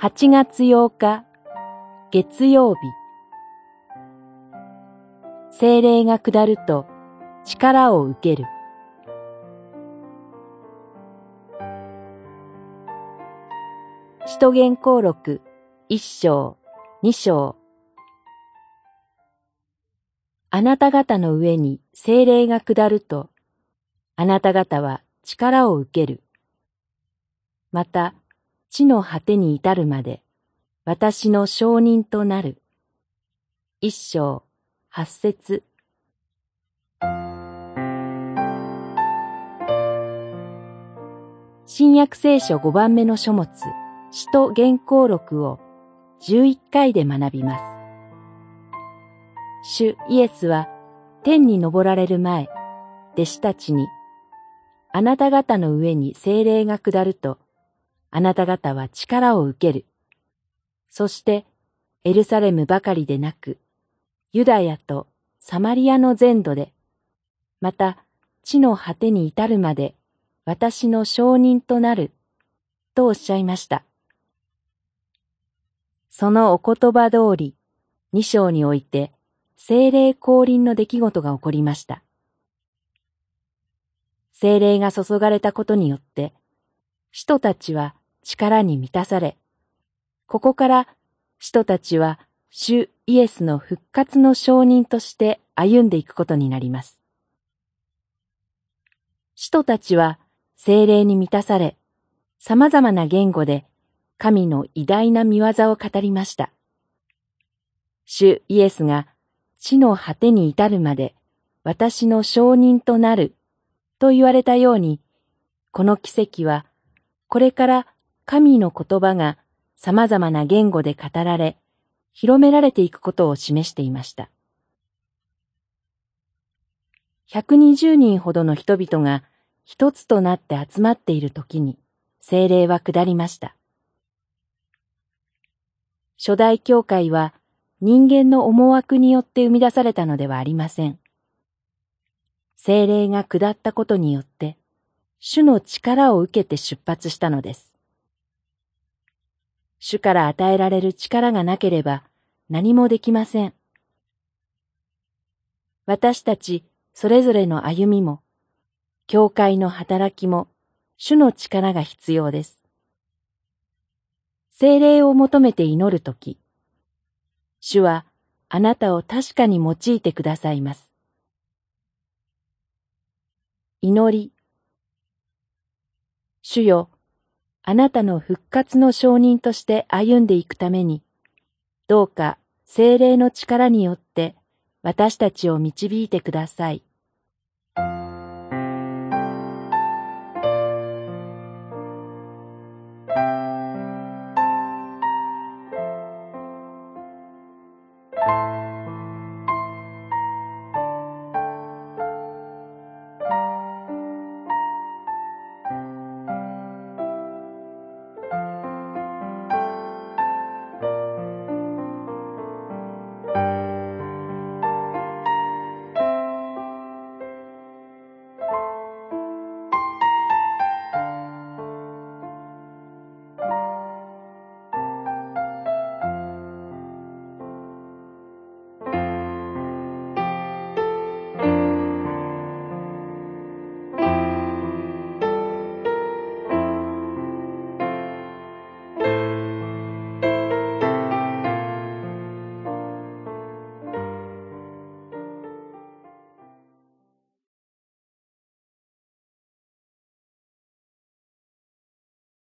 8月8日、月曜日。精霊が下ると力を受ける。使徒言行録一章、二章。あなた方の上に精霊が下ると、あなた方は力を受ける。また、地の果てに至るまで、私の証人となる。一章、八節。新約聖書五番目の書物、使徒原稿録を十一回で学びます。主イエスは天に昇られる前、弟子たちに、あなた方の上に精霊が下ると、あなた方は力を受ける。そして、エルサレムばかりでなく、ユダヤとサマリアの全土で、また地の果てに至るまで私の証人となる、とおっしゃいました。そのお言葉通り、二章において、精霊降臨の出来事が起こりました。精霊が注がれたことによって、使徒たちは力に満たされ、ここから使徒たちは主イエスの復活の証人として歩んでいくことになります。使徒たちは精霊に満たされ、様々な言語で神の偉大な見業を語りました。主イエスが地の果てに至るまで私の証人となると言われたように、この奇跡はこれから神の言葉が様々な言語で語られ、広められていくことを示していました。120人ほどの人々が一つとなって集まっている時に精霊は下りました。初代教会は人間の思惑によって生み出されたのではありません。精霊が下ったことによって、主の力を受けて出発したのです。主から与えられる力がなければ何もできません。私たちそれぞれの歩みも、教会の働きも、主の力が必要です。精霊を求めて祈るとき、主はあなたを確かに用いてくださいます。祈り。主よ、あなたの復活の証人として歩んでいくために、どうか精霊の力によって私たちを導いてください。